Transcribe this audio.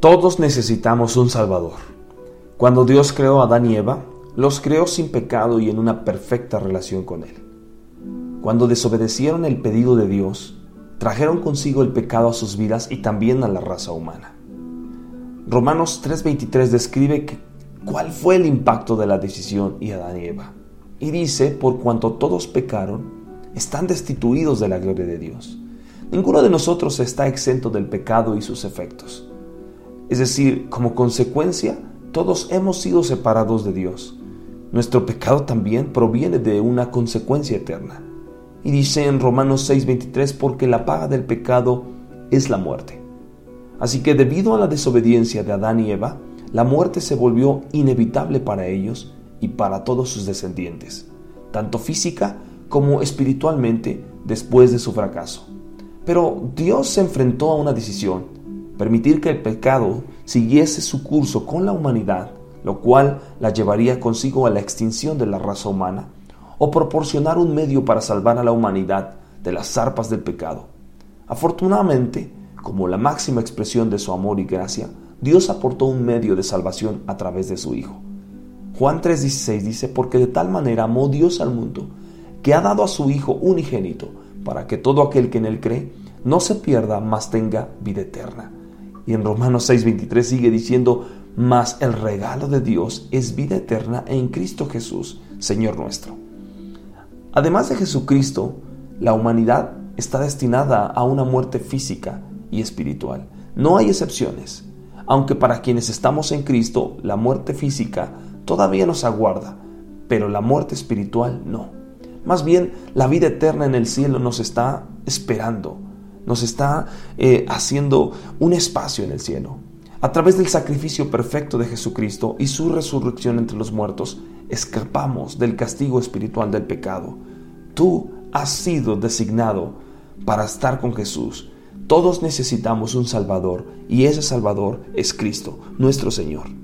Todos necesitamos un Salvador. Cuando Dios creó a Adán y Eva, los creó sin pecado y en una perfecta relación con Él. Cuando desobedecieron el pedido de Dios, trajeron consigo el pecado a sus vidas y también a la raza humana. Romanos 3:23 describe cuál fue el impacto de la decisión y Adán y Eva. Y dice, por cuanto todos pecaron, están destituidos de la gloria de Dios. Ninguno de nosotros está exento del pecado y sus efectos. Es decir, como consecuencia, todos hemos sido separados de Dios. Nuestro pecado también proviene de una consecuencia eterna. Y dice en Romanos 6:23, porque la paga del pecado es la muerte. Así que debido a la desobediencia de Adán y Eva, la muerte se volvió inevitable para ellos y para todos sus descendientes, tanto física como espiritualmente después de su fracaso. Pero Dios se enfrentó a una decisión permitir que el pecado siguiese su curso con la humanidad, lo cual la llevaría consigo a la extinción de la raza humana, o proporcionar un medio para salvar a la humanidad de las zarpas del pecado. Afortunadamente, como la máxima expresión de su amor y gracia, Dios aportó un medio de salvación a través de su Hijo. Juan 3:16 dice, porque de tal manera amó Dios al mundo, que ha dado a su Hijo unigénito, para que todo aquel que en él cree no se pierda, mas tenga vida eterna. Y en Romanos 6:23 sigue diciendo, mas el regalo de Dios es vida eterna en Cristo Jesús, Señor nuestro. Además de Jesucristo, la humanidad está destinada a una muerte física y espiritual. No hay excepciones, aunque para quienes estamos en Cristo, la muerte física todavía nos aguarda, pero la muerte espiritual no. Más bien, la vida eterna en el cielo nos está esperando nos está eh, haciendo un espacio en el cielo. A través del sacrificio perfecto de Jesucristo y su resurrección entre los muertos, escapamos del castigo espiritual del pecado. Tú has sido designado para estar con Jesús. Todos necesitamos un Salvador y ese Salvador es Cristo, nuestro Señor.